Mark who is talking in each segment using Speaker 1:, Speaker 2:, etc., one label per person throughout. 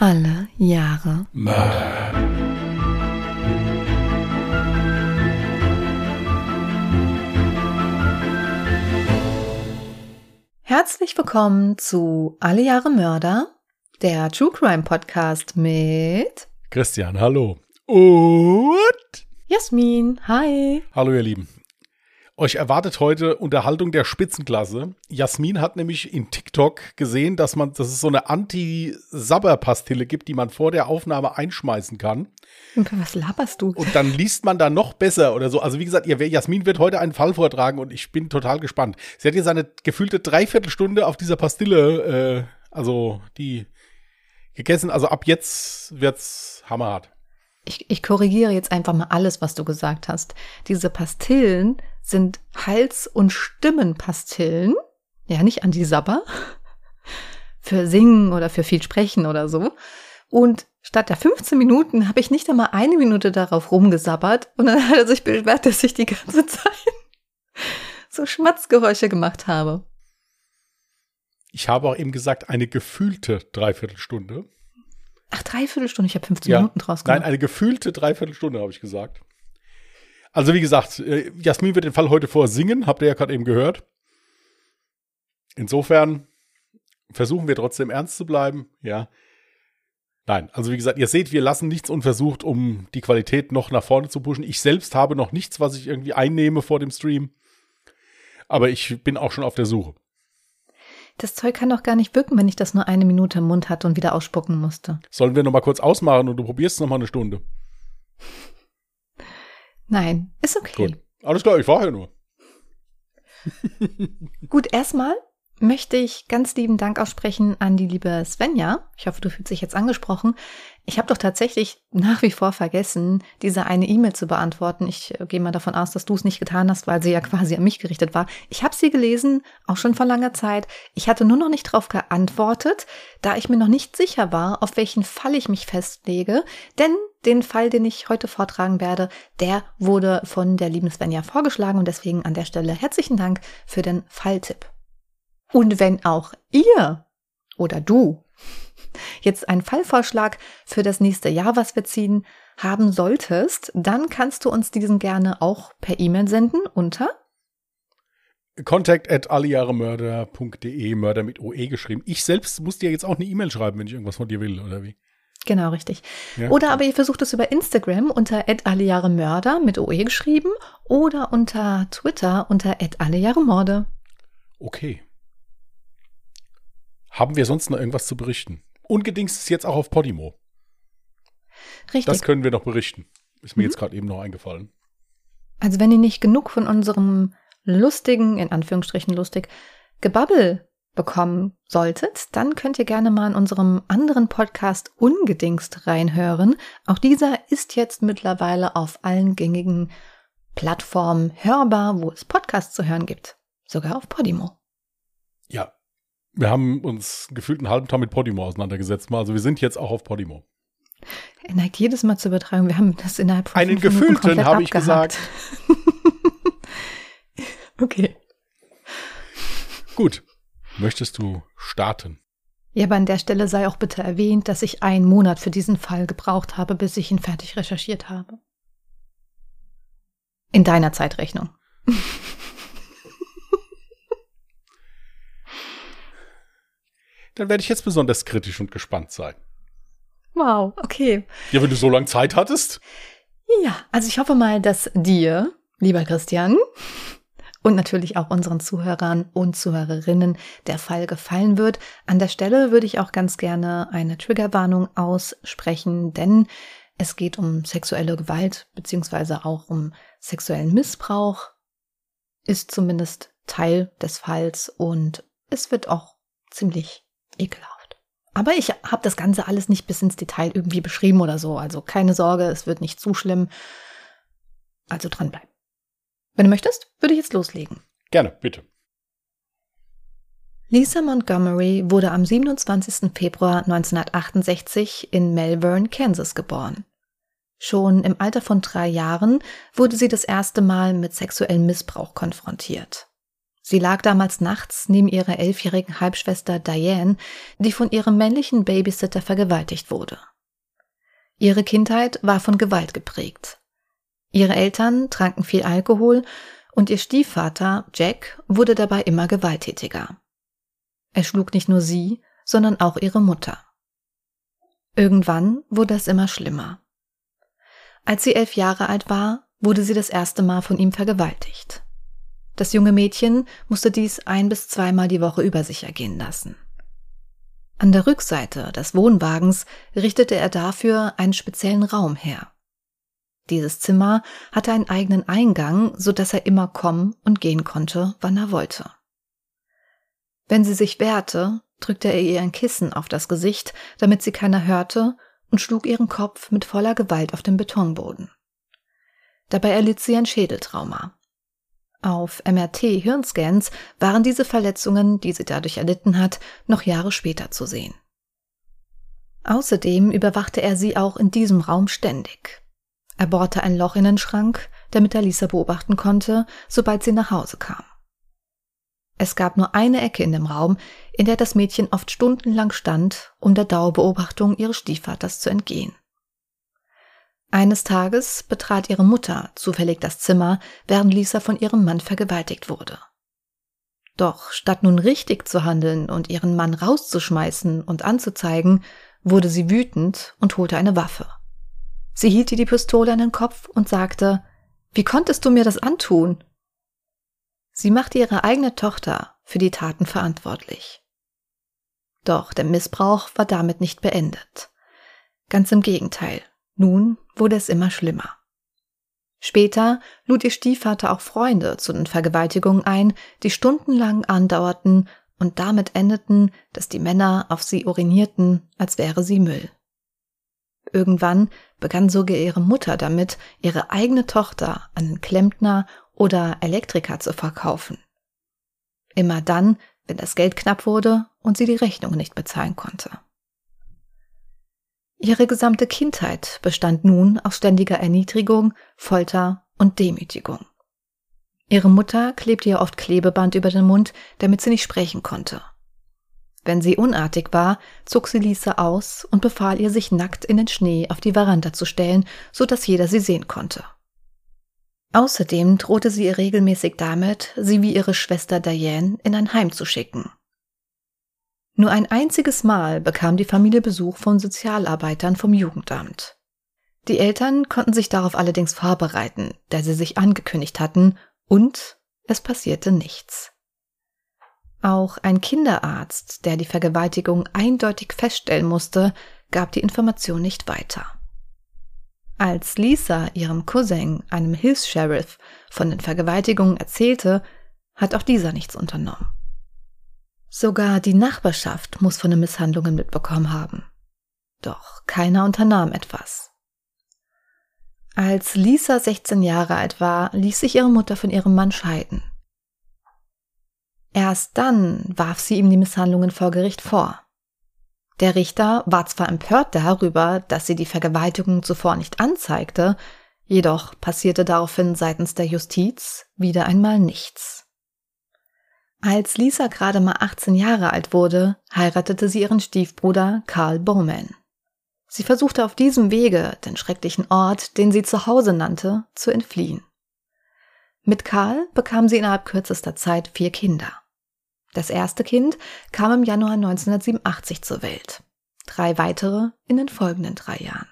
Speaker 1: Alle Jahre
Speaker 2: Mörder.
Speaker 1: Herzlich willkommen zu Alle Jahre Mörder, der True Crime Podcast mit
Speaker 2: Christian, hallo. Und
Speaker 1: Jasmin. Hi.
Speaker 2: hallo ihr Lieben. Euch erwartet heute Unterhaltung der Spitzenklasse. Jasmin hat nämlich in TikTok gesehen, dass man, dass es so eine Anti-Sabber-Pastille gibt, die man vor der Aufnahme einschmeißen kann.
Speaker 1: Was laberst du?
Speaker 2: Und dann liest man da noch besser oder so. Also wie gesagt, ihr, Jasmin wird heute einen Fall vortragen und ich bin total gespannt. Sie hat jetzt eine gefühlte Dreiviertelstunde auf dieser Pastille, äh, also die gegessen. Also ab jetzt wird's hammerhart.
Speaker 1: Ich, ich korrigiere jetzt einfach mal alles, was du gesagt hast. Diese Pastillen sind Hals- und Stimmenpastillen. Ja, nicht Antisabber. Für Singen oder für viel Sprechen oder so. Und statt der 15 Minuten habe ich nicht einmal eine Minute darauf rumgesabbert und dann hat er sich beschwert, dass ich die ganze Zeit so Schmatzgeräusche gemacht habe.
Speaker 2: Ich habe auch eben gesagt, eine gefühlte Dreiviertelstunde.
Speaker 1: Ach, dreiviertel Stunde, ich habe 15
Speaker 2: Ja.
Speaker 1: Minuten draus gemacht.
Speaker 2: Nein, eine gefühlte Dreiviertelstunde, habe ich gesagt. Also wie gesagt, äh, Jasmin wird den Fall heute vorsingen, habt ihr ja gerade eben gehört. Insofern versuchen wir trotzdem ernst zu bleiben, ja. Nein, also wie gesagt, ihr seht, wir lassen nichts unversucht, um die Qualität noch nach vorne zu pushen. Ich selbst habe noch nichts, was ich irgendwie einnehme vor dem Stream. Aber ich bin auch schon auf der Suche.
Speaker 1: Das Zeug kann doch gar nicht wirken, wenn ich das nur eine Minute im Mund hatte und wieder ausspucken musste.
Speaker 2: Sollen wir noch mal kurz ausmachen und du probierst noch mal eine Stunde?
Speaker 1: Nein, ist okay.
Speaker 2: Gut. Alles klar, ich war ja nur.
Speaker 1: Gut, erstmal möchte ich ganz lieben Dank aussprechen an die liebe Svenja. Ich hoffe, du fühlst dich jetzt angesprochen. Ich habe doch tatsächlich nach wie vor vergessen, diese eine E-Mail zu beantworten. Ich äh, gehe mal davon aus, dass du es nicht getan hast, weil sie ja quasi an mich gerichtet war. Ich habe sie gelesen, auch schon vor langer Zeit. Ich hatte nur noch nicht darauf geantwortet, da ich mir noch nicht sicher war, auf welchen Fall ich mich festlege. Denn den Fall, den ich heute vortragen werde, der wurde von der lieben Svenja vorgeschlagen und deswegen an der Stelle herzlichen Dank für den Falltipp. Und wenn auch ihr oder du jetzt einen Fallvorschlag für das nächste Jahr, was wir ziehen, haben solltest, dann kannst du uns diesen gerne auch per E-Mail senden unter
Speaker 2: Contact at allejahremörder.de, Mörder mit OE geschrieben. Ich selbst muss dir jetzt auch eine E-Mail schreiben, wenn ich irgendwas von dir will, oder wie?
Speaker 1: Genau, richtig.
Speaker 2: Ja?
Speaker 1: Oder aber ihr versucht es über Instagram unter allejahremörder mit OE geschrieben oder unter Twitter unter allejahremorde.
Speaker 2: Okay. Haben wir sonst noch irgendwas zu berichten? Ungedingst ist jetzt auch auf Podimo.
Speaker 1: Richtig.
Speaker 2: Das können wir noch berichten. Ist mir
Speaker 1: Mhm.
Speaker 2: jetzt gerade eben noch eingefallen.
Speaker 1: Also wenn ihr nicht genug von unserem lustigen, in Anführungsstrichen lustig, Gebabbel bekommen solltet, dann könnt ihr gerne mal in unserem anderen Podcast Ungedingst reinhören. Auch dieser ist jetzt mittlerweile auf allen gängigen Plattformen hörbar, wo es Podcasts zu hören gibt. Sogar auf Podimo.
Speaker 2: Ja. Wir haben uns gefühlt einen halben Tag mit Podimo auseinandergesetzt. Also wir sind jetzt auch auf Podimo.
Speaker 1: Er neigt jedes Mal zu übertreiben. Wir haben das innerhalb von
Speaker 2: Einen gefühlten,
Speaker 1: komplett
Speaker 2: habe ich
Speaker 1: abgehakt. okay.
Speaker 2: Gut. Möchtest du starten?
Speaker 1: Ja, aber an der Stelle sei auch bitte erwähnt, dass ich einen Monat für diesen Fall gebraucht habe, bis ich ihn fertig recherchiert habe. In deiner Zeitrechnung.
Speaker 2: Dann werde ich jetzt besonders kritisch und gespannt sein.
Speaker 1: Wow, okay.
Speaker 2: Ja, wenn du so lange Zeit hattest.
Speaker 1: Ja, also ich hoffe mal, dass dir, lieber Christian, und natürlich auch unseren Zuhörern und Zuhörerinnen der Fall gefallen wird. An der Stelle würde ich auch ganz gerne eine Triggerwarnung aussprechen, denn es geht um sexuelle Gewalt beziehungsweise auch um sexuellen Missbrauch, ist zumindest Teil des Falls und es wird auch ziemlich ekelhaft. Aber ich habe das Ganze alles nicht bis ins Detail irgendwie beschrieben oder so, also keine Sorge, es wird nicht zu schlimm. Also dranbleiben. Wenn du möchtest, würde ich jetzt loslegen.
Speaker 2: Gerne, bitte.
Speaker 1: Lisa Montgomery wurde am 27. Februar 1968 in Melbourne, Kansas geboren. Schon im Alter von drei Jahren wurde sie das erste Mal mit sexuellem Missbrauch konfrontiert. Sie lag damals nachts neben ihrer elfjährigen Halbschwester Diane, die von ihrem männlichen Babysitter vergewaltigt wurde. Ihre Kindheit war von Gewalt geprägt. Ihre Eltern tranken viel Alkohol und ihr Stiefvater, Jack, wurde dabei immer gewalttätiger. Er schlug nicht nur sie, sondern auch ihre Mutter. Irgendwann wurde es immer schlimmer. Als sie elf Jahre alt war, wurde sie das erste Mal von ihm vergewaltigt. Das junge Mädchen musste dies ein bis zweimal die Woche über sich ergehen lassen. An der Rückseite des Wohnwagens richtete er dafür einen speziellen Raum her. Dieses Zimmer hatte einen eigenen Eingang, so dass er immer kommen und gehen konnte, wann er wollte. Wenn sie sich wehrte, drückte er ihr ein Kissen auf das Gesicht, damit sie keiner hörte, und schlug ihren Kopf mit voller Gewalt auf den Betonboden. Dabei erlitt sie ein Schädeltrauma. Auf MRT-Hirnscans waren diese Verletzungen, die sie dadurch erlitten hat, noch Jahre später zu sehen. Außerdem überwachte er sie auch in diesem Raum ständig. Er bohrte ein Loch in den Schrank, damit er Lisa beobachten konnte, sobald sie nach Hause kam. Es gab nur eine Ecke in dem Raum, in der das Mädchen oft stundenlang stand, um der Dauerbeobachtung ihres Stiefvaters zu entgehen. Eines Tages betrat ihre Mutter zufällig das Zimmer, während Lisa von ihrem Mann vergewaltigt wurde. Doch statt nun richtig zu handeln und ihren Mann rauszuschmeißen und anzuzeigen, wurde sie wütend und holte eine Waffe. Sie hielt ihr die Pistole an den Kopf und sagte, Wie konntest du mir das antun? Sie machte ihre eigene Tochter für die Taten verantwortlich. Doch der Missbrauch war damit nicht beendet. Ganz im Gegenteil, nun wurde es immer schlimmer. Später lud ihr Stiefvater auch Freunde zu den Vergewaltigungen ein, die stundenlang andauerten und damit endeten, dass die Männer auf sie urinierten, als wäre sie Müll. Irgendwann begann sogar ihre Mutter damit, ihre eigene Tochter an den Klempner oder Elektriker zu verkaufen. Immer dann, wenn das Geld knapp wurde und sie die Rechnung nicht bezahlen konnte. Ihre gesamte Kindheit bestand nun aus ständiger Erniedrigung, Folter und Demütigung. Ihre Mutter klebte ihr oft Klebeband über den Mund, damit sie nicht sprechen konnte. Wenn sie unartig war, zog sie Lisa aus und befahl ihr, sich nackt in den Schnee auf die Veranda zu stellen, so dass jeder sie sehen konnte. Außerdem drohte sie ihr regelmäßig damit, sie wie ihre Schwester Diane in ein Heim zu schicken. Nur ein einziges Mal bekam die Familie Besuch von Sozialarbeitern vom Jugendamt. Die Eltern konnten sich darauf allerdings vorbereiten, da sie sich angekündigt hatten, und es passierte nichts. Auch ein Kinderarzt, der die Vergewaltigung eindeutig feststellen musste, gab die Information nicht weiter. Als Lisa ihrem Cousin, einem Hilfs-Sheriff, von den Vergewaltigungen erzählte, hat auch dieser nichts unternommen. Sogar die Nachbarschaft muss von den Misshandlungen mitbekommen haben. Doch keiner unternahm etwas. Als Lisa 16 Jahre alt war, ließ sich ihre Mutter von ihrem Mann scheiden. Erst dann warf sie ihm die Misshandlungen vor Gericht vor. Der Richter war zwar empört darüber, dass sie die Vergewaltigung zuvor nicht anzeigte, jedoch passierte daraufhin seitens der Justiz wieder einmal nichts. Als Lisa gerade mal 18 Jahre alt wurde, heiratete sie ihren Stiefbruder Karl Bowman. Sie versuchte auf diesem Wege, den schrecklichen Ort, den sie zu Hause nannte, zu entfliehen. Mit Karl bekam sie innerhalb kürzester Zeit vier Kinder. Das erste Kind kam im Januar 1987 zur Welt, drei weitere in den folgenden drei Jahren.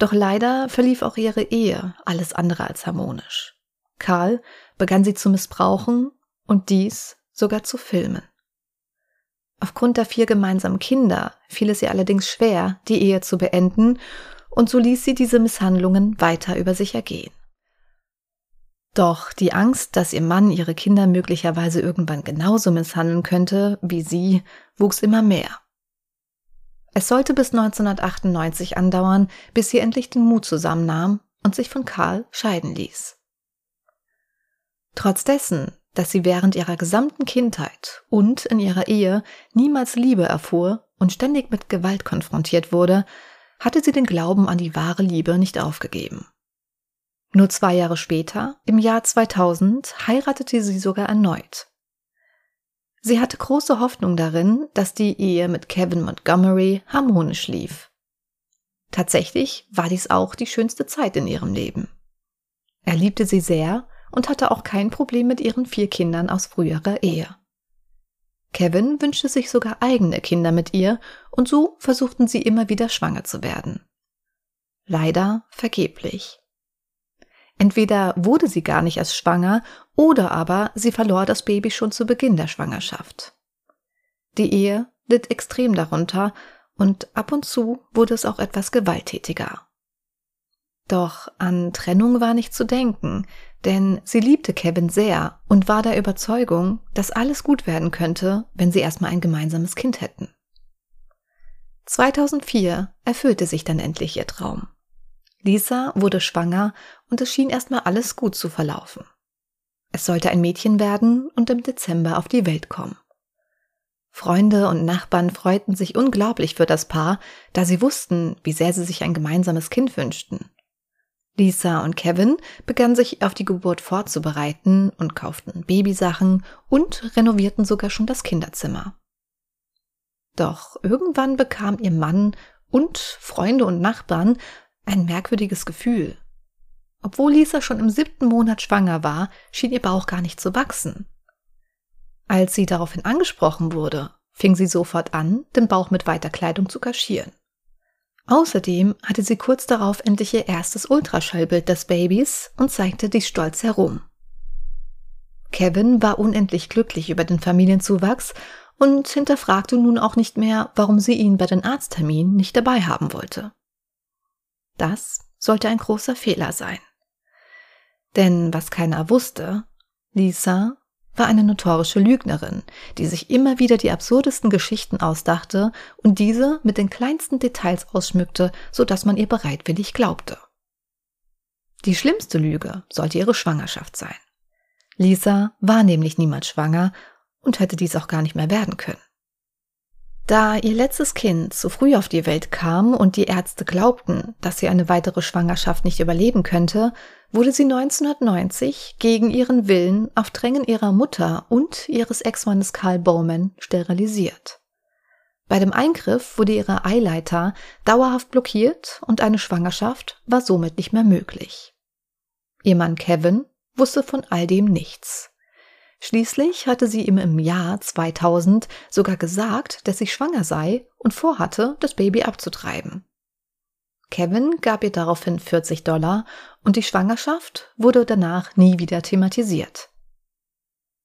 Speaker 1: Doch leider verlief auch ihre Ehe alles andere als harmonisch. Karl begann sie zu missbrauchen und dies sogar zu filmen. Aufgrund der vier gemeinsamen Kinder fiel es ihr allerdings schwer, die Ehe zu beenden, und so ließ sie diese Misshandlungen weiter über sich ergehen. Doch die Angst, dass ihr Mann ihre Kinder möglicherweise irgendwann genauso misshandeln könnte wie sie, wuchs immer mehr. Es sollte bis 1998 andauern, bis sie endlich den Mut zusammennahm und sich von Karl scheiden ließ. Trotz dessen, dass sie während ihrer gesamten Kindheit und in ihrer Ehe niemals Liebe erfuhr und ständig mit Gewalt konfrontiert wurde, hatte sie den Glauben an die wahre Liebe nicht aufgegeben. Nur zwei Jahre später, im Jahr 2000, heiratete sie sogar erneut. Sie hatte große Hoffnung darin, dass die Ehe mit Kevin Montgomery harmonisch lief. Tatsächlich war dies auch die schönste Zeit in ihrem Leben. Er liebte sie sehr und hatte auch kein Problem mit ihren vier Kindern aus früherer Ehe. Kevin wünschte sich sogar eigene Kinder mit ihr und so versuchten sie immer wieder schwanger zu werden. Leider vergeblich. Entweder wurde sie gar nicht erst schwanger oder aber sie verlor das Baby schon zu Beginn der Schwangerschaft. Die Ehe litt extrem darunter und ab und zu wurde es auch etwas gewalttätiger. Doch an Trennung war nicht zu denken, denn sie liebte Kevin sehr und war der Überzeugung, dass alles gut werden könnte, wenn sie erstmal ein gemeinsames Kind hätten. 2004 erfüllte sich dann endlich ihr Traum. Lisa wurde schwanger und es schien erstmal alles gut zu verlaufen. Es sollte ein Mädchen werden und im Dezember auf die Welt kommen. Freunde und Nachbarn freuten sich unglaublich für das Paar, da sie wussten, wie sehr sie sich ein gemeinsames Kind wünschten. Lisa und Kevin begannen sich auf die Geburt vorzubereiten und kauften Babysachen und renovierten sogar schon das Kinderzimmer. Doch irgendwann bekam ihr Mann und Freunde und Nachbarn ein merkwürdiges Gefühl. Obwohl Lisa schon im siebten Monat schwanger war, schien ihr Bauch gar nicht zu wachsen. Als sie daraufhin angesprochen wurde, fing sie sofort an, den Bauch mit weiter Kleidung zu kaschieren. Außerdem hatte sie kurz darauf endlich ihr erstes Ultraschallbild des Babys und zeigte dies stolz herum. Kevin war unendlich glücklich über den Familienzuwachs und hinterfragte nun auch nicht mehr, warum sie ihn bei den Arztterminen nicht dabei haben wollte. Das sollte ein großer Fehler sein. Denn was keiner wusste, Lisa war eine notorische Lügnerin, die sich immer wieder die absurdesten Geschichten ausdachte und diese mit den kleinsten Details ausschmückte, so dass man ihr bereitwillig glaubte. Die schlimmste Lüge sollte ihre Schwangerschaft sein. Lisa war nämlich niemals schwanger und hätte dies auch gar nicht mehr werden können. Da ihr letztes Kind zu früh auf die Welt kam und die Ärzte glaubten, dass sie eine weitere Schwangerschaft nicht überleben könnte, wurde sie 1990 gegen ihren Willen auf Drängen ihrer Mutter und ihres Ex-Mannes Karl Bowman sterilisiert. Bei dem Eingriff wurde ihre Eileiter dauerhaft blockiert und eine Schwangerschaft war somit nicht mehr möglich. Ihr Mann Kevin wusste von all dem nichts. Schließlich hatte sie ihm im Jahr 2000 sogar gesagt, dass sie schwanger sei und vorhatte, das Baby abzutreiben. Kevin gab ihr daraufhin 40 Dollar und die Schwangerschaft wurde danach nie wieder thematisiert.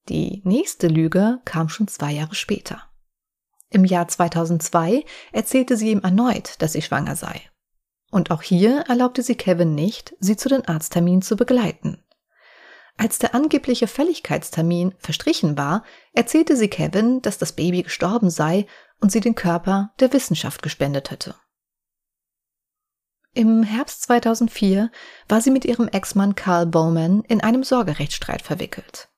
Speaker 1: Die nächste Lüge kam schon zwei Jahre später. Im Jahr 2002 erzählte sie ihm erneut, dass sie schwanger sei. Und auch hier erlaubte sie Kevin nicht, sie zu den Arztterminen zu begleiten. Als der angebliche Fälligkeitstermin verstrichen war, erzählte sie Kevin, dass das Baby gestorben sei und sie den Körper der Wissenschaft gespendet hätte. Im Herbst 2004 war sie mit ihrem Ex-Mann Carl Bowman in einem Sorgerechtsstreit verwickelt.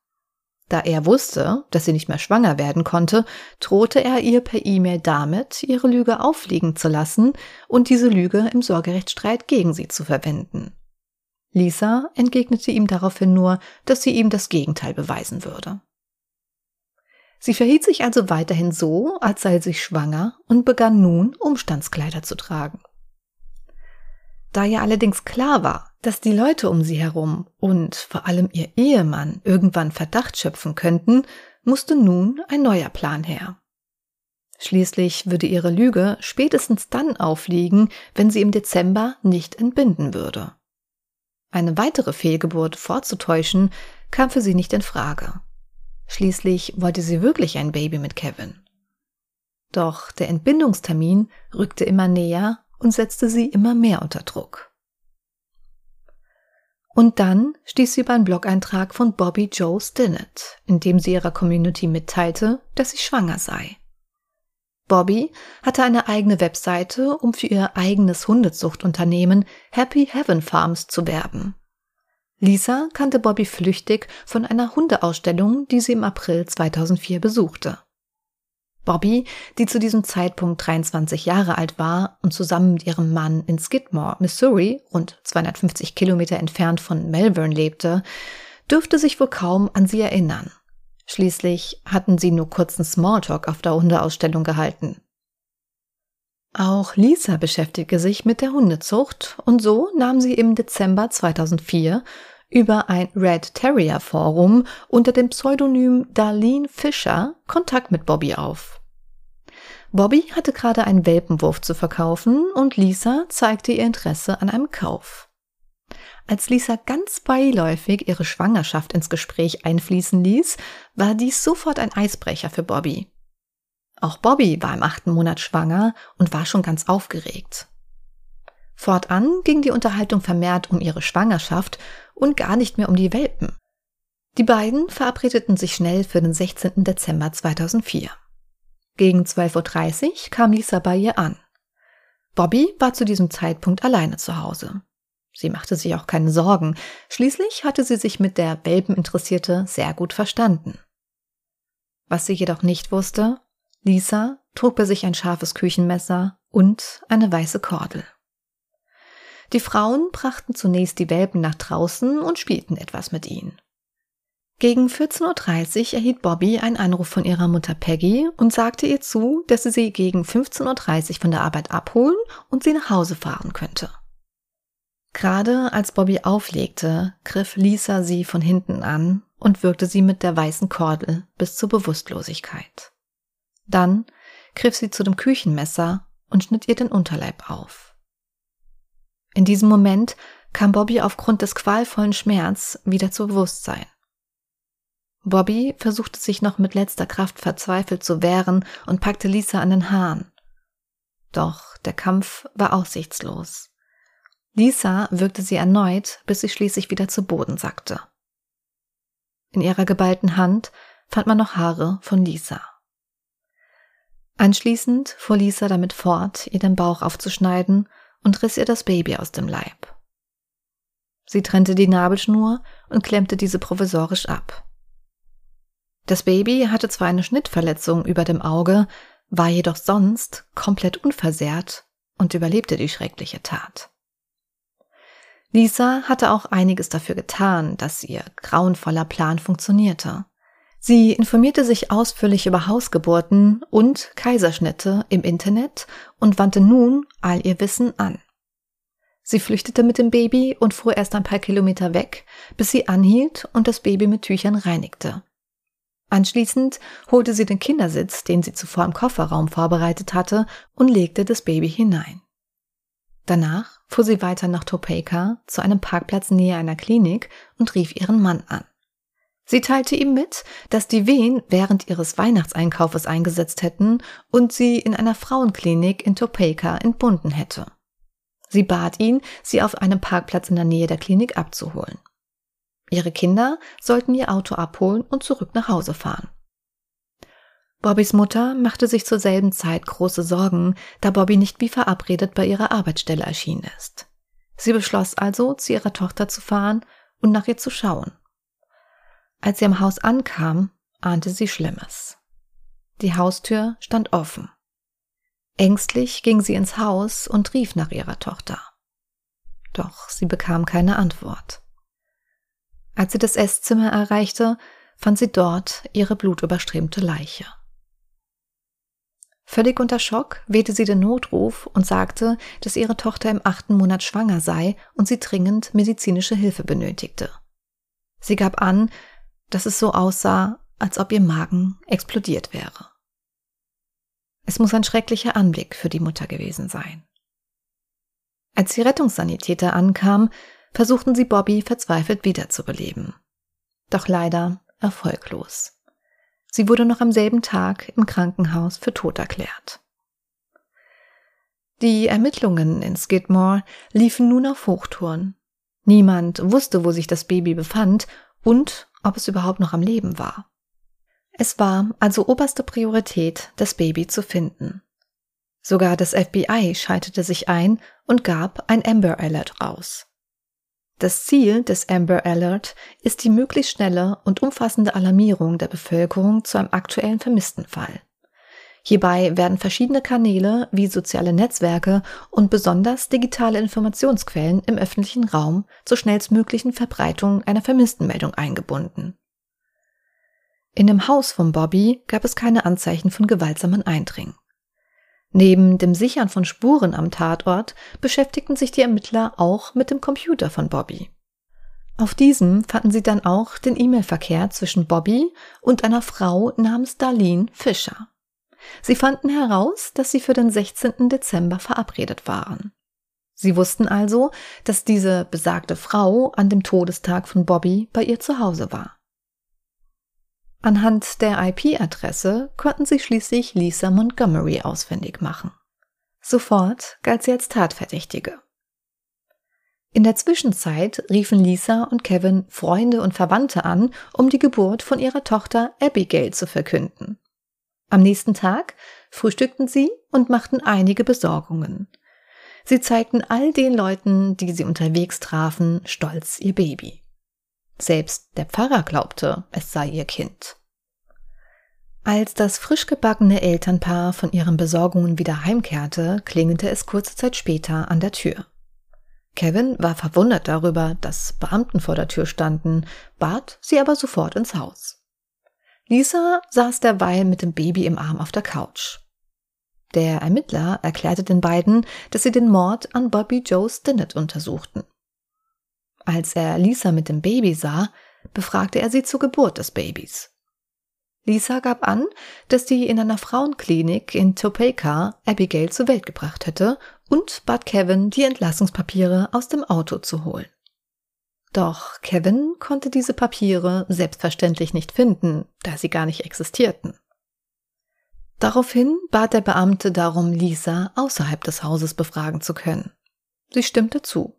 Speaker 1: Da er wusste, dass sie nicht mehr schwanger werden konnte, drohte er ihr per E-Mail damit, ihre Lüge auffliegen zu lassen und diese Lüge im Sorgerechtsstreit gegen sie zu verwenden. Lisa entgegnete ihm daraufhin nur, dass sie ihm das Gegenteil beweisen würde. Sie verhielt sich also weiterhin so, als sei sie schwanger und begann nun, Umstandskleider zu tragen. Da ihr allerdings klar war, dass die Leute um sie herum und vor allem ihr Ehemann irgendwann Verdacht schöpfen könnten, musste nun ein neuer Plan her. Schließlich würde ihre Lüge spätestens dann aufliegen, wenn sie im Dezember nicht entbinden würde. Eine weitere Fehlgeburt vorzutäuschen, kam für sie nicht in Frage. Schließlich wollte sie wirklich ein Baby mit Kevin. Doch der Entbindungstermin rückte immer näher und setzte sie immer mehr unter Druck. Und dann stieß sie über einen Blog-Eintrag von Bobby Joe Stinnett, in dem sie ihrer Community mitteilte, dass sie schwanger sei. Bobby hatte eine eigene Webseite, um für ihr eigenes Hundezuchtunternehmen Happy Heaven Farms zu werben. Lisa kannte Bobby flüchtig von einer Hundeausstellung, die sie im April 2004 besuchte. Bobby, die zu diesem Zeitpunkt 23 Jahre alt war und zusammen mit ihrem Mann in Skidmore, Missouri, rund 250 Kilometer entfernt von Melbourne lebte, dürfte sich wohl kaum an sie erinnern. Schließlich hatten sie nur kurzen Smalltalk auf der Hundeausstellung gehalten. Auch Lisa beschäftigte sich mit der Hundezucht und so nahm sie im Dezember 2004 über ein Red Terrier Forum unter dem Pseudonym Darlene Fischer Kontakt mit Bobby auf. Bobby hatte gerade einen Welpenwurf zu verkaufen und Lisa zeigte ihr Interesse an einem Kauf. Als Lisa ganz beiläufig ihre Schwangerschaft ins Gespräch einfließen ließ, war dies sofort ein Eisbrecher für Bobby. Auch Bobby war im achten Monat schwanger und war schon ganz aufgeregt. Fortan ging die Unterhaltung vermehrt um ihre Schwangerschaft und gar nicht mehr um die Welpen. Die beiden verabredeten sich schnell für den 16. Dezember 2004. Gegen 12.30 Uhr kam Lisa bei ihr an. Bobby war zu diesem Zeitpunkt alleine zu Hause. Sie machte sich auch keine Sorgen. Schließlich hatte sie sich mit der Welpeninteressierte sehr gut verstanden. Was sie jedoch nicht wusste, Lisa trug bei sich ein scharfes Küchenmesser und eine weiße Kordel. Die Frauen brachten zunächst die Welpen nach draußen und spielten etwas mit ihnen. Gegen 14.30 Uhr erhielt Bobby einen Anruf von ihrer Mutter Peggy und sagte ihr zu, dass sie sie gegen 15.30 Uhr von der Arbeit abholen und sie nach Hause fahren könnte. Gerade als Bobby auflegte, griff Lisa sie von hinten an und wirkte sie mit der weißen Kordel bis zur Bewusstlosigkeit. Dann griff sie zu dem Küchenmesser und schnitt ihr den Unterleib auf. In diesem Moment kam Bobby aufgrund des qualvollen Schmerz wieder zu Bewusstsein. Bobby versuchte sich noch mit letzter Kraft verzweifelt zu wehren und packte Lisa an den Haaren. Doch der Kampf war aussichtslos. Lisa wirkte sie erneut, bis sie schließlich wieder zu Boden sackte. In ihrer geballten Hand fand man noch Haare von Lisa. Anschließend fuhr Lisa damit fort, ihr den Bauch aufzuschneiden und riss ihr das Baby aus dem Leib. Sie trennte die Nabelschnur und klemmte diese provisorisch ab. Das Baby hatte zwar eine Schnittverletzung über dem Auge, war jedoch sonst komplett unversehrt und überlebte die schreckliche Tat. Lisa hatte auch einiges dafür getan, dass ihr grauenvoller Plan funktionierte. Sie informierte sich ausführlich über Hausgeburten und Kaiserschnitte im Internet und wandte nun all ihr Wissen an. Sie flüchtete mit dem Baby und fuhr erst ein paar Kilometer weg, bis sie anhielt und das Baby mit Tüchern reinigte. Anschließend holte sie den Kindersitz, den sie zuvor im Kofferraum vorbereitet hatte, und legte das Baby hinein. Danach fuhr sie weiter nach Topeka zu einem Parkplatz nähe einer Klinik und rief ihren Mann an. Sie teilte ihm mit, dass die Wehen während ihres Weihnachtseinkaufes eingesetzt hätten und sie in einer Frauenklinik in Topeka entbunden hätte. Sie bat ihn, sie auf einem Parkplatz in der Nähe der Klinik abzuholen. Ihre Kinder sollten ihr Auto abholen und zurück nach Hause fahren. Bobbys Mutter machte sich zur selben Zeit große Sorgen, da Bobby nicht wie verabredet bei ihrer Arbeitsstelle erschienen ist. Sie beschloss also, zu ihrer Tochter zu fahren und nach ihr zu schauen. Als sie am Haus ankam, ahnte sie Schlimmes. Die Haustür stand offen. Ängstlich ging sie ins Haus und rief nach ihrer Tochter. Doch sie bekam keine Antwort. Als sie das Esszimmer erreichte, fand sie dort ihre blutüberströmte Leiche. Völlig unter Schock wehte sie den Notruf und sagte, dass ihre Tochter im achten Monat schwanger sei und sie dringend medizinische Hilfe benötigte. Sie gab an, dass es so aussah, als ob ihr Magen explodiert wäre. Es muss ein schrecklicher Anblick für die Mutter gewesen sein. Als die Rettungssanitäter ankamen, versuchten sie Bobby verzweifelt wiederzubeleben. Doch leider erfolglos. Sie wurde noch am selben Tag im Krankenhaus für tot erklärt. Die Ermittlungen in Skidmore liefen nun auf Hochtouren. Niemand wusste, wo sich das Baby befand und ob es überhaupt noch am Leben war. Es war also oberste Priorität, das Baby zu finden. Sogar das FBI schaltete sich ein und gab ein Amber Alert raus. Das Ziel des Amber Alert ist die möglichst schnelle und umfassende Alarmierung der Bevölkerung zu einem aktuellen Vermisstenfall. Hierbei werden verschiedene Kanäle wie soziale Netzwerke und besonders digitale Informationsquellen im öffentlichen Raum zur schnellstmöglichen Verbreitung einer Vermisstenmeldung eingebunden. In dem Haus von Bobby gab es keine Anzeichen von gewaltsamen Eindringen. Neben dem Sichern von Spuren am Tatort beschäftigten sich die Ermittler auch mit dem Computer von Bobby. Auf diesem fanden sie dann auch den E-Mail-Verkehr zwischen Bobby und einer Frau namens Darlene Fischer. Sie fanden heraus, dass sie für den 16. Dezember verabredet waren. Sie wussten also, dass diese besagte Frau an dem Todestag von Bobby bei ihr zu Hause war. Anhand der IP-Adresse konnten sie schließlich Lisa Montgomery ausfindig machen. Sofort galt sie als Tatverdächtige. In der Zwischenzeit riefen Lisa und Kevin Freunde und Verwandte an, um die Geburt von ihrer Tochter Abigail zu verkünden. Am nächsten Tag frühstückten sie und machten einige Besorgungen. Sie zeigten all den Leuten, die sie unterwegs trafen, stolz ihr Baby. Selbst der Pfarrer glaubte, es sei ihr Kind. Als das frisch gebackene Elternpaar von ihren Besorgungen wieder heimkehrte, klingelte es kurze Zeit später an der Tür. Kevin war verwundert darüber, dass Beamten vor der Tür standen, bat sie aber sofort ins Haus. Lisa saß derweil mit dem Baby im Arm auf der Couch. Der Ermittler erklärte den beiden, dass sie den Mord an Bobby Joe Stinnett untersuchten. Als er Lisa mit dem Baby sah, befragte er sie zur Geburt des Babys. Lisa gab an, dass sie in einer Frauenklinik in Topeka Abigail zur Welt gebracht hätte und bat Kevin, die Entlassungspapiere aus dem Auto zu holen. Doch Kevin konnte diese Papiere selbstverständlich nicht finden, da sie gar nicht existierten. Daraufhin bat der Beamte darum, Lisa außerhalb des Hauses befragen zu können. Sie stimmte zu.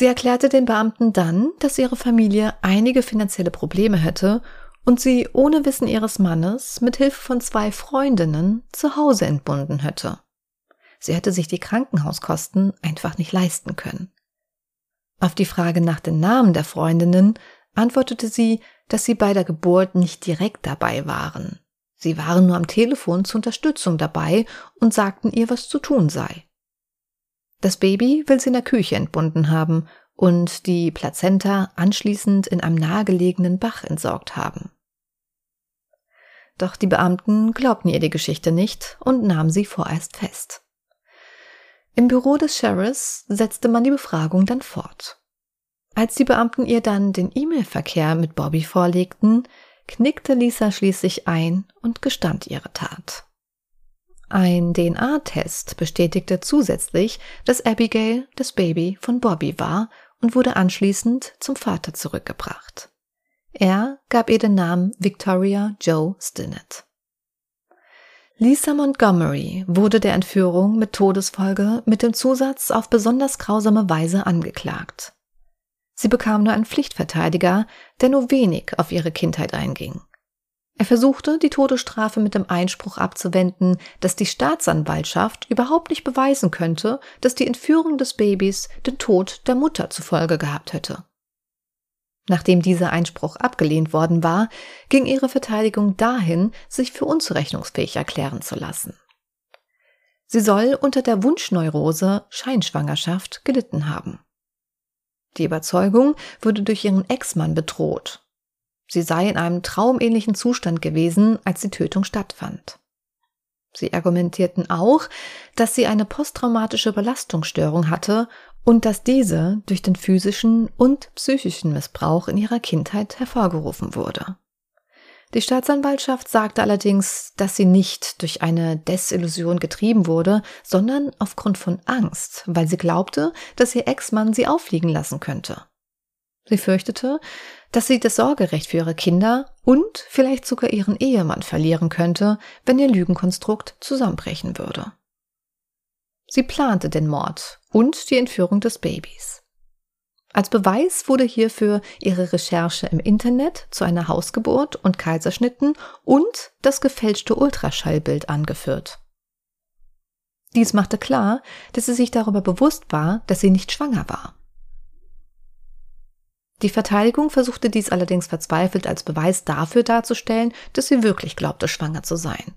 Speaker 1: Sie erklärte den Beamten dann, dass ihre Familie einige finanzielle Probleme hätte und sie ohne Wissen ihres Mannes mit Hilfe von zwei Freundinnen zu Hause entbunden hätte. Sie hätte sich die Krankenhauskosten einfach nicht leisten können. Auf die Frage nach den Namen der Freundinnen antwortete sie, dass sie bei der Geburt nicht direkt dabei waren. Sie waren nur am Telefon zur Unterstützung dabei und sagten ihr, was zu tun sei. Das Baby will sie in der Küche entbunden haben und die Plazenta anschließend in einem nahegelegenen Bach entsorgt haben. Doch die Beamten glaubten ihr die Geschichte nicht und nahmen sie vorerst fest. Im Büro des Sheriffs setzte man die Befragung dann fort. Als die Beamten ihr dann den E-Mail-Verkehr mit Bobby vorlegten, knickte Lisa schließlich ein und gestand ihre Tat. Ein DNA-Test bestätigte zusätzlich, dass Abigail das Baby von Bobby war und wurde anschließend zum Vater zurückgebracht. Er gab ihr den Namen Victoria Joe Stinnett. Lisa Montgomery wurde der Entführung mit Todesfolge mit dem Zusatz auf besonders grausame Weise angeklagt. Sie bekam nur einen Pflichtverteidiger, der nur wenig auf ihre Kindheit einging. Er versuchte, die Todesstrafe mit dem Einspruch abzuwenden, dass die Staatsanwaltschaft überhaupt nicht beweisen könnte, dass die Entführung des Babys den Tod der Mutter zur Folge gehabt hätte. Nachdem dieser Einspruch abgelehnt worden war, ging ihre Verteidigung dahin, sich für unzurechnungsfähig erklären zu lassen. Sie soll unter der Wunschneurose Scheinschwangerschaft gelitten haben. Die Überzeugung wurde durch ihren Ex-Mann bedroht Sie sei in einem traumähnlichen Zustand gewesen, als die Tötung stattfand. Sie argumentierten auch, dass sie eine posttraumatische Belastungsstörung hatte und dass diese durch den physischen und psychischen Missbrauch in ihrer Kindheit hervorgerufen wurde. Die Staatsanwaltschaft sagte allerdings, dass sie nicht durch eine Desillusion getrieben wurde, sondern aufgrund von Angst, weil sie glaubte, dass ihr Ex-Mann sie auffliegen lassen könnte. Sie fürchtete, dass sie das Sorgerecht für ihre Kinder und vielleicht sogar ihren Ehemann verlieren könnte, wenn ihr Lügenkonstrukt zusammenbrechen würde. Sie plante den Mord und die Entführung des Babys. Als Beweis wurde hierfür ihre Recherche im Internet zu einer Hausgeburt und Kaiserschnitten und das gefälschte Ultraschallbild angeführt. Dies machte klar, dass sie sich darüber bewusst war, dass sie nicht schwanger war. Die Verteidigung versuchte dies allerdings verzweifelt als Beweis dafür darzustellen, dass sie wirklich glaubte, schwanger zu sein.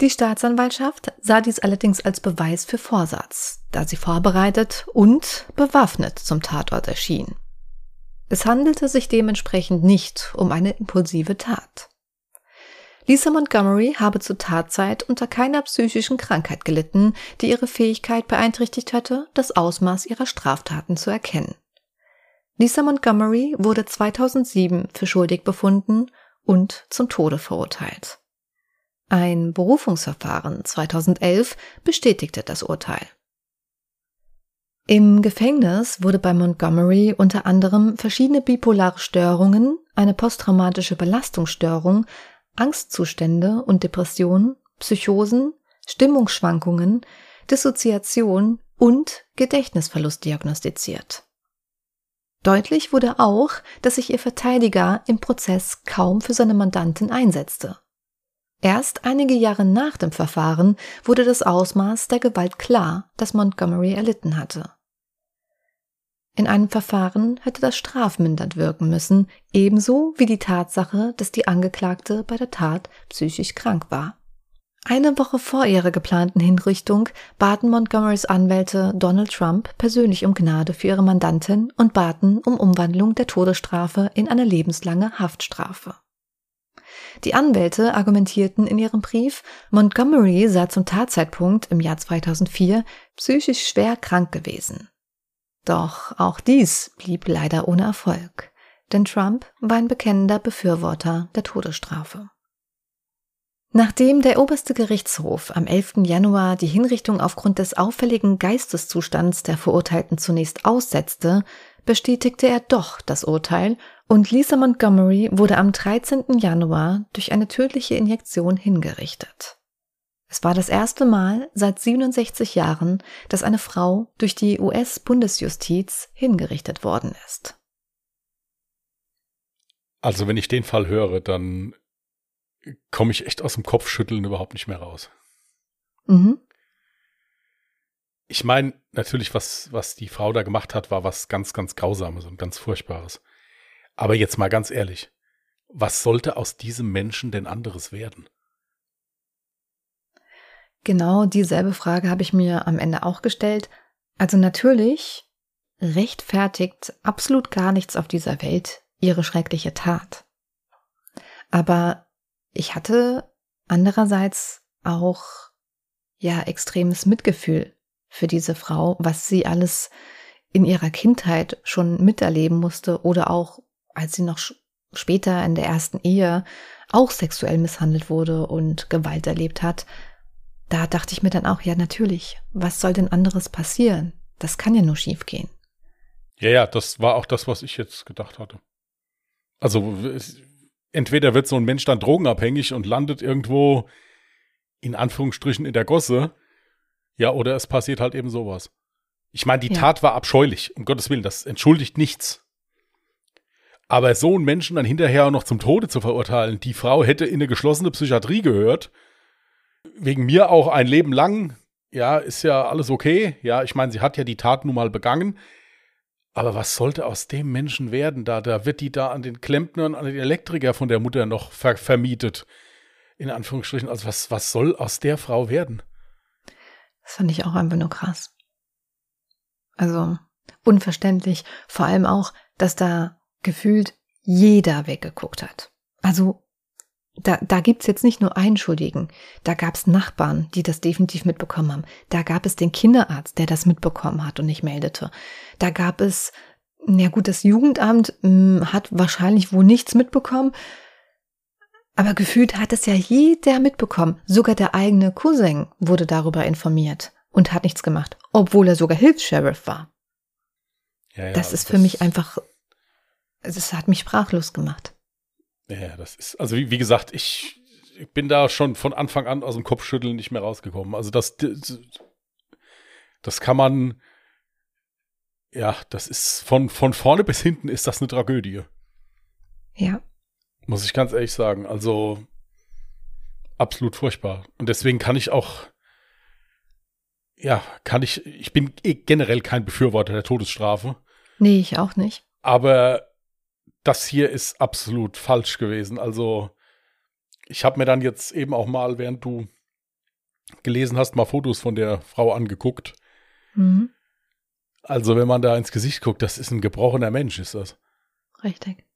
Speaker 1: Die Staatsanwaltschaft sah dies allerdings als Beweis für Vorsatz, da sie vorbereitet und bewaffnet zum Tatort erschien. Es handelte sich dementsprechend nicht um eine impulsive Tat. Lisa Montgomery habe zur Tatzeit unter keiner psychischen Krankheit gelitten, die ihre Fähigkeit beeinträchtigt hätte, das Ausmaß ihrer Straftaten zu erkennen. Lisa Montgomery wurde 2007 für schuldig befunden und zum Tode verurteilt. Ein Berufungsverfahren 2011 bestätigte das Urteil. Im Gefängnis wurde bei Montgomery unter anderem verschiedene bipolare Störungen, eine posttraumatische Belastungsstörung, Angstzustände und Depressionen, Psychosen, Stimmungsschwankungen, Dissoziation und Gedächtnisverlust diagnostiziert. Deutlich wurde auch, dass sich ihr Verteidiger im Prozess kaum für seine Mandantin einsetzte. Erst einige Jahre nach dem Verfahren wurde das Ausmaß der Gewalt klar, das Montgomery erlitten hatte. In einem Verfahren hätte das strafmindernd wirken müssen, ebenso wie die Tatsache, dass die Angeklagte bei der Tat psychisch krank war. Eine Woche vor ihrer geplanten Hinrichtung baten Montgomerys Anwälte Donald Trump persönlich um Gnade für ihre Mandantin und baten um Umwandlung der Todesstrafe in eine lebenslange Haftstrafe. Die Anwälte argumentierten in ihrem Brief, Montgomery sei zum Tatzeitpunkt im Jahr 2004 psychisch schwer krank gewesen. Doch auch dies blieb leider ohne Erfolg, denn Trump war ein bekennender Befürworter der Todesstrafe. Nachdem der oberste Gerichtshof am 11. Januar die Hinrichtung aufgrund des auffälligen Geisteszustands der Verurteilten zunächst aussetzte, bestätigte er doch das Urteil und Lisa Montgomery wurde am 13. Januar durch eine tödliche Injektion hingerichtet. Es war das erste Mal seit 67 Jahren, dass eine Frau durch die US-Bundesjustiz hingerichtet worden ist.
Speaker 2: Also wenn ich den Fall höre, dann komme ich echt aus dem Kopfschütteln überhaupt nicht mehr raus. Mhm. Ich meine, natürlich, was, was die Frau da gemacht hat, war was ganz, ganz Grausames und ganz Furchtbares. Aber jetzt mal ganz ehrlich, was sollte aus diesem Menschen denn anderes werden?
Speaker 1: Genau dieselbe Frage habe ich mir am Ende auch gestellt. Also natürlich rechtfertigt absolut gar nichts auf dieser Welt ihre schreckliche Tat. Aber ich hatte andererseits auch ja extremes Mitgefühl für diese Frau, was sie alles in ihrer Kindheit schon miterleben musste oder auch als sie noch später in der ersten Ehe auch sexuell misshandelt wurde und Gewalt erlebt hat. Da dachte ich mir dann auch, ja natürlich, was soll denn anderes passieren? Das kann ja nur schiefgehen.
Speaker 2: Ja, ja, das war auch das, was ich jetzt gedacht hatte. Also entweder wird so ein Mensch dann drogenabhängig und landet irgendwo in Anführungsstrichen in der Gosse, ja, oder es passiert halt eben sowas. Ich meine, die ja. Tat war abscheulich, um Gottes Willen, das entschuldigt nichts. Aber so einen Menschen dann hinterher noch zum Tode zu verurteilen, die Frau hätte in eine geschlossene Psychiatrie gehört, wegen mir auch ein Leben lang, ja, ist ja alles okay. Ja, ich meine, sie hat ja die Tat nun mal begangen. Aber was sollte aus dem Menschen werden? Da, da wird die da an den Klempner und an den Elektriker von der Mutter noch ver vermietet. In Anführungsstrichen. Also was, was soll aus der Frau werden?
Speaker 1: Das fand ich auch einfach nur krass. Also unverständlich. Vor allem auch, dass da gefühlt jeder weggeguckt hat. Also da, da gibt's jetzt nicht nur einen Schuldigen. Da gab's Nachbarn, die das definitiv mitbekommen haben. Da gab es den Kinderarzt, der das mitbekommen hat und nicht meldete. Da gab es, ja gut, das Jugendamt mh, hm, hat wahrscheinlich wohl nichts mitbekommen. Aber gefühlt hat es ja jeder mitbekommen. Sogar der eigene Cousin wurde darüber informiert und hat nichts gemacht, obwohl er sogar Hilfs-Sheriff war. Ja, ja, das ist für das mich einfach, es hat mich sprachlos gemacht.
Speaker 2: Ja, das ist, also wie, wie gesagt, ich, ich bin da schon von Anfang an aus dem Kopfschütteln nicht mehr rausgekommen. Also das, das kann man, ja, das ist von, von vorne bis hinten ist das eine Tragödie.
Speaker 1: Ja.
Speaker 2: Muss ich ganz ehrlich sagen. Also absolut furchtbar. Und deswegen kann ich auch, ja, kann ich, ich bin eh generell kein Befürworter der Todesstrafe.
Speaker 1: Nee, ich auch nicht.
Speaker 2: Aber das hier ist absolut falsch gewesen. Also ich habe mir dann jetzt eben auch mal, während du gelesen hast, mal Fotos von der Frau angeguckt.
Speaker 1: Mhm.
Speaker 2: Also, wenn man da ins Gesicht guckt, das ist ein gebrochener Mensch, ist das.
Speaker 1: Richtig.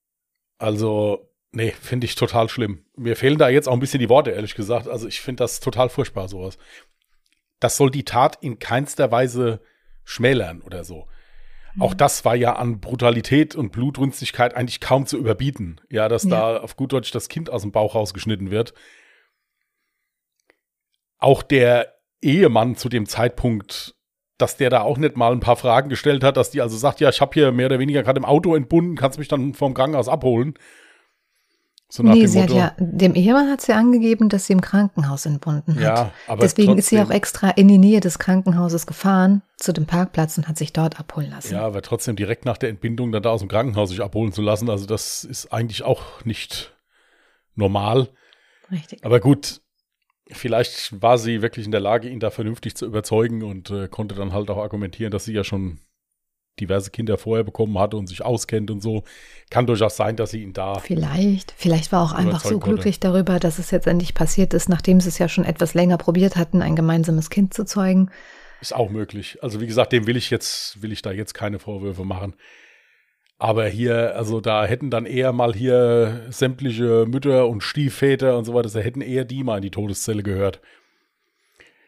Speaker 2: Also, nee, finde ich total schlimm. Mir fehlen da jetzt auch ein bisschen die Worte, ehrlich gesagt. Also, ich finde das total furchtbar, sowas. Das soll die Tat in keinster Weise schmälern oder so. Auch
Speaker 1: Mhm.
Speaker 2: das war ja an Brutalität und Blutrünstigkeit eigentlich kaum zu überbieten. Ja, dass
Speaker 1: Ja.
Speaker 2: da auf gut Deutsch das Kind aus dem Bauch rausgeschnitten wird. Auch der Ehemann zu dem Zeitpunkt, dass der da auch nicht mal ein paar Fragen gestellt hat, dass die also sagt, ja, ich habe hier mehr oder weniger gerade im Auto entbunden, kannst mich dann vom Krankenhaus abholen. So nach
Speaker 1: Nee,
Speaker 2: dem
Speaker 1: sie
Speaker 2: Motto.
Speaker 1: hat ja, dem Ehemann hat sie angegeben, dass sie im Krankenhaus entbunden hat.
Speaker 2: ja, aber
Speaker 1: Deswegen ist sie auch
Speaker 2: trotzdem-
Speaker 1: extra in die Nähe des Krankenhauses gefahren, zu dem Parkplatz und hat sich dort abholen lassen.
Speaker 2: Ja, aber trotzdem direkt nach der Entbindung dann da aus dem Krankenhaus sich abholen zu lassen, also das ist eigentlich auch nicht normal.
Speaker 1: Richtig.
Speaker 2: Aber gut, vielleicht war sie wirklich in der Lage, ihn da vernünftig zu überzeugen und äh, konnte dann halt auch argumentieren, dass sie ja schon diverse Kinder vorher bekommen hatte und sich auskennt und so. Kann durchaus sein, dass sie ihn da.
Speaker 1: Vielleicht. Vielleicht war auch einfach so
Speaker 2: Überzeugen konnte.
Speaker 1: glücklich darüber, dass es jetzt endlich passiert ist, nachdem sie es ja schon etwas länger probiert hatten, ein gemeinsames Kind zu zeugen.
Speaker 2: Ist auch möglich. Also wie gesagt, dem will ich jetzt, will ich da jetzt keine Vorwürfe machen. Aber hier, also da hätten dann eher mal hier sämtliche Mütter und Stiefväter und so weiter, da hätten eher die mal in die Todeszelle gehört,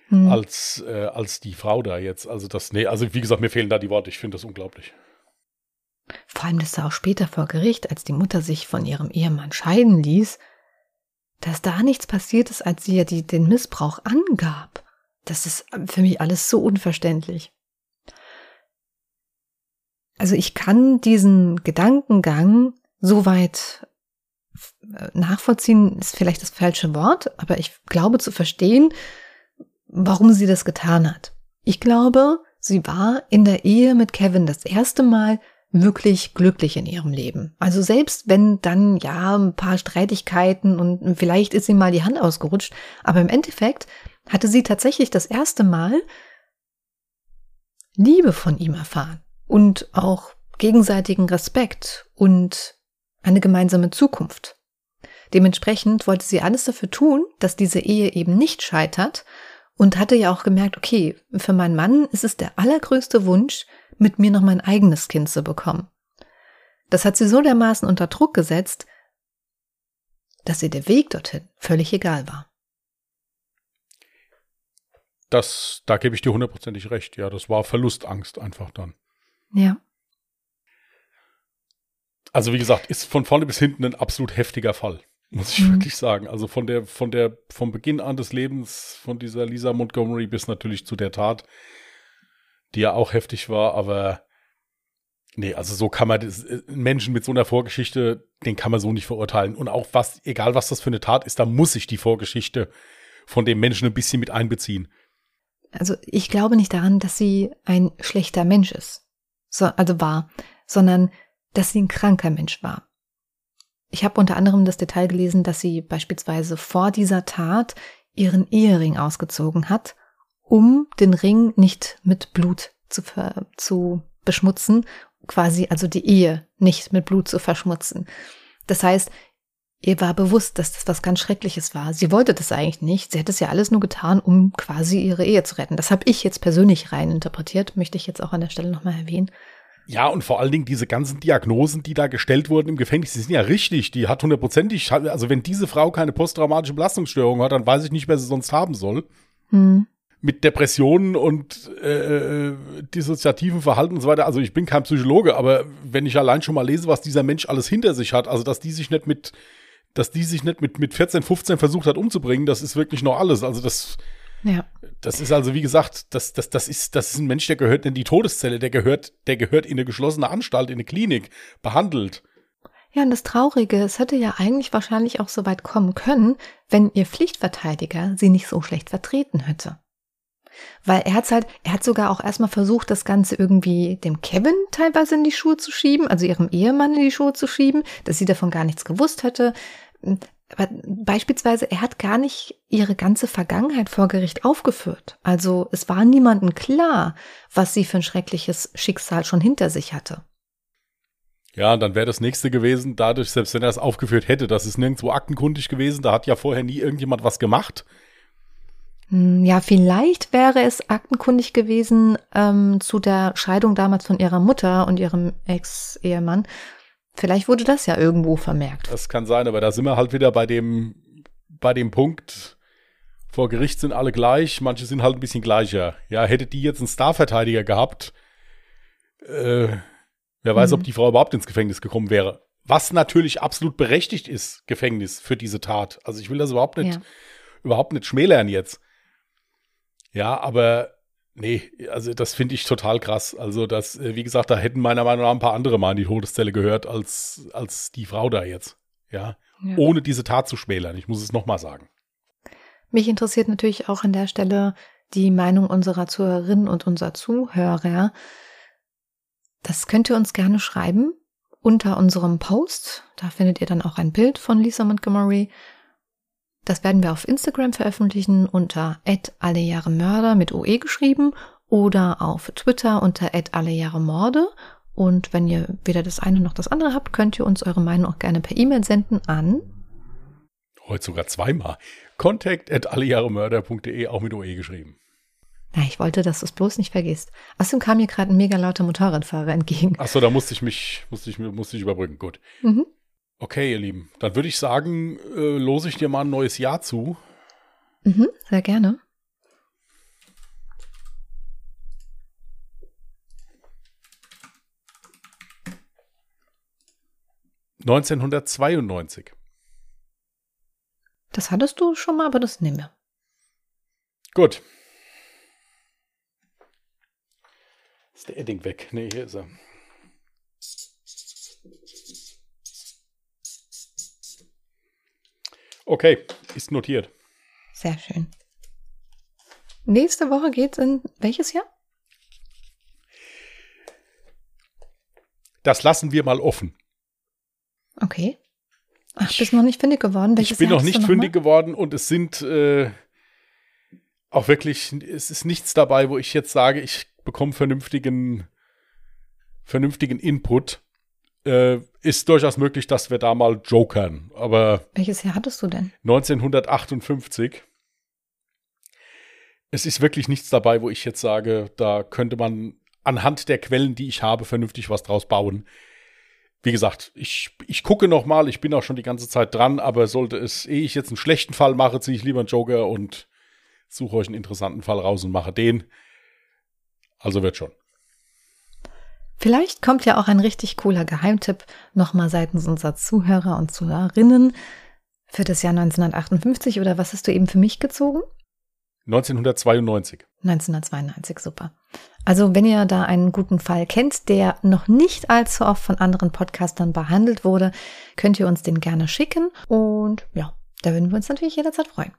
Speaker 1: Hm.
Speaker 2: als, äh, als die Frau da jetzt. Also das, nee, also wie gesagt, mir fehlen da die Worte. Ich finde das unglaublich.
Speaker 1: Vor allem, dass da auch später vor Gericht, als die Mutter sich von ihrem Ehemann scheiden ließ, dass da nichts passiert ist, als sie ja die, den Missbrauch angab. Das ist für mich alles so unverständlich. Also ich kann diesen Gedankengang soweit äh, nachvollziehen, ist vielleicht das falsche Wort, aber ich glaube zu verstehen, warum sie das getan hat. Ich glaube, sie war in der Ehe mit Kevin das erste Mal wirklich glücklich in ihrem Leben. Also selbst wenn dann ja ein paar Streitigkeiten und vielleicht ist sie mal die Hand ausgerutscht, aber im Endeffekt hatte sie tatsächlich das erste Mal Liebe von ihm erfahren und auch gegenseitigen Respekt und eine gemeinsame Zukunft. Dementsprechend wollte sie alles dafür tun, dass diese Ehe eben nicht scheitert und hatte ja auch gemerkt, okay, für meinen Mann ist es der allergrößte Wunsch, mit mir noch mein eigenes Kind zu bekommen. Das hat sie so dermaßen unter Druck gesetzt, dass ihr der Weg dorthin völlig egal war.
Speaker 2: Das, da gebe ich dir hundertprozentig recht. Ja, das war Verlustangst einfach dann.
Speaker 1: Ja.
Speaker 2: Also wie gesagt, ist von vorne bis hinten ein absolut heftiger Fall, muss ich
Speaker 1: Mhm.
Speaker 2: wirklich sagen. Also von der, von der, vom Beginn an des Lebens von dieser Lisa Montgomery bis natürlich zu der Tat, die ja auch heftig war, aber nee, also so kann man das, äh, einen Menschen mit so einer Vorgeschichte, den kann man so nicht verurteilen. Und auch was, egal was das für eine Tat ist, da muss ich die Vorgeschichte von dem Menschen ein bisschen mit einbeziehen.
Speaker 1: Also ich glaube nicht daran, dass sie ein schlechter Mensch ist, so, also war, sondern dass sie ein kranker Mensch war. Ich habe unter anderem das Detail gelesen, dass sie beispielsweise vor dieser Tat ihren Ehering ausgezogen hat, um den Ring nicht mit Blut zu, zu beschmutzen, quasi also die Ehe nicht mit Blut zu verschmutzen. Das heißt, ihr war bewusst, dass das was ganz Schreckliches war. Sie wollte das eigentlich nicht. Sie hat es ja alles nur getan, um quasi ihre Ehe zu retten. Das habe ich jetzt persönlich rein interpretiert, möchte ich jetzt auch an der Stelle nochmal erwähnen.
Speaker 2: Ja, und vor allen Dingen diese ganzen Diagnosen, die da gestellt wurden im Gefängnis, die sind ja richtig. Die hat hundertprozentig, also wenn diese Frau keine posttraumatische Belastungsstörung hat, dann weiß ich nicht, wer sie sonst haben soll.
Speaker 1: Hm.
Speaker 2: Mit Depressionen und äh, dissoziativen Verhalten und so weiter. Also ich bin kein Psychologe, aber wenn ich allein schon mal lese, was dieser Mensch alles hinter sich hat, also dass die sich nicht mit, dass die sich nicht mit, mit 14, 15 versucht hat umzubringen, das ist wirklich noch alles. Also das,
Speaker 1: Ja.
Speaker 2: das ist also, wie gesagt, das, das, das, ist, das ist ein Mensch, der gehört in die Todeszelle, der gehört, der gehört in eine geschlossene Anstalt, in eine Klinik, behandelt.
Speaker 1: Ja, und das Traurige, es hätte ja eigentlich wahrscheinlich auch so weit kommen können, wenn ihr Pflichtverteidiger sie nicht so schlecht vertreten hätte. Weil er hat's halt, er hat sogar auch erstmal versucht, das Ganze irgendwie dem Kevin teilweise in die Schuhe zu schieben, also ihrem Ehemann in die Schuhe zu schieben, dass sie davon gar nichts gewusst hätte. Aber beispielsweise, er hat gar nicht ihre ganze Vergangenheit vor Gericht aufgeführt. Also es war niemandem klar, was sie für ein schreckliches Schicksal schon hinter sich hatte.
Speaker 2: Ja, dann wäre das nächste gewesen, dadurch, selbst wenn er es aufgeführt hätte, das ist nirgendwo aktenkundig gewesen, da hat ja vorher nie irgendjemand was gemacht.
Speaker 1: Hm, ja, vielleicht wäre es aktenkundig gewesen ähm, zu der Scheidung damals von ihrer Mutter und ihrem Ex-Ehemann. Vielleicht wurde das ja irgendwo vermerkt.
Speaker 2: Das kann sein, aber da sind wir halt wieder bei dem, bei dem Punkt, vor Gericht sind alle gleich, manche sind halt ein bisschen gleicher. Ja, hätte die jetzt einen Starverteidiger gehabt, äh, wer weiß, mhm. ob die Frau überhaupt ins Gefängnis gekommen wäre. Was natürlich absolut berechtigt ist, Gefängnis für diese Tat. Also ich will das überhaupt nicht, ja. überhaupt nicht schmälern jetzt. Ja, aber nee, also das finde ich total krass. Also das, äh, wie gesagt, da hätten meiner Meinung nach ein paar andere mal in die Todeszelle gehört als, als die Frau da jetzt. Ja, ja. ohne diese Tat zu schmälern. Ich muss es nochmal sagen.
Speaker 1: Mich interessiert natürlich auch an der Stelle die Meinung unserer Zuhörerinnen und unserer Zuhörer. Das könnt ihr uns gerne schreiben unter unserem Post. Da findet ihr dann auch ein Bild von Lisa Montgomery. Das werden wir auf Instagram veröffentlichen unter @allejahremörder mit OE geschrieben oder auf Twitter unter @allejahremorde. Und wenn ihr weder das eine noch das andere habt, könnt ihr uns eure Meinung auch gerne per E-Mail senden an
Speaker 2: heute sogar zweimal contact at allejahremörder.de auch mit OE geschrieben.
Speaker 1: Ja, ich wollte, dass du es bloß nicht vergisst. Außerdem kam mir gerade ein mega lauter Motorradfahrer entgegen.
Speaker 2: Achso, da musste ich mich, musste ich, musste ich überbrücken. Gut. Mhm. Okay, ihr Lieben, dann würde ich sagen, äh, lose ich dir mal ein neues Jahr zu.
Speaker 1: Mhm, sehr gerne.
Speaker 2: Neunzehnhundertzweiundneunzig.
Speaker 1: Das hattest du schon mal, aber das nehmen wir.
Speaker 2: Gut. Ist der Edding weg? Nee, hier ist er. Okay, ist notiert.
Speaker 1: Sehr schön. Nächste Woche geht's in welches Jahr?
Speaker 2: Das lassen wir mal offen.
Speaker 1: Okay. Ach, bist noch nicht fündig geworden?
Speaker 2: Welches ich bin Jahr noch nicht noch fündig mal? geworden und es sind äh, auch wirklich, es ist nichts dabei, wo ich jetzt sage, ich bekomme vernünftigen, vernünftigen Input. Äh, ist durchaus möglich, dass wir da mal jokern. Aber.
Speaker 1: Welches Jahr hattest du denn?
Speaker 2: 1958. Es ist wirklich nichts dabei, wo ich jetzt sage, da könnte man anhand der Quellen, die ich habe, vernünftig was draus bauen wie gesagt, ich, ich gucke noch mal, ich bin auch schon die ganze Zeit dran, aber sollte es, ehe ich jetzt einen schlechten Fall mache, ziehe ich lieber einen Joker und suche euch einen interessanten Fall raus und mache den. Also wird schon.
Speaker 1: Vielleicht kommt ja auch ein richtig cooler Geheimtipp nochmal seitens unserer Zuhörer und Zuhörerinnen für das Jahr 1958 oder was hast du eben für mich gezogen?
Speaker 2: 1992.
Speaker 1: 1992, super. Also wenn ihr da einen guten Fall kennt, der noch nicht allzu oft von anderen Podcastern behandelt wurde, könnt ihr uns den gerne schicken. Und ja, da würden wir uns natürlich jederzeit freuen.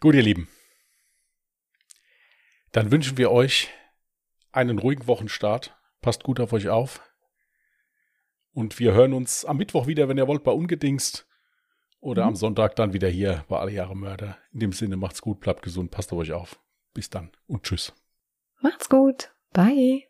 Speaker 2: Gut, ihr Lieben. Dann wünschen wir euch einen ruhigen Wochenstart. Passt gut auf euch auf. Und wir hören uns am Mittwoch wieder, wenn ihr wollt, bei Ungedingst. Oder mhm. am Sonntag dann wieder hier bei Alle Jahre Mörder. In dem Sinne, macht's gut, bleibt gesund, passt auf euch auf. Bis dann und tschüss.
Speaker 1: Macht's gut. Bye.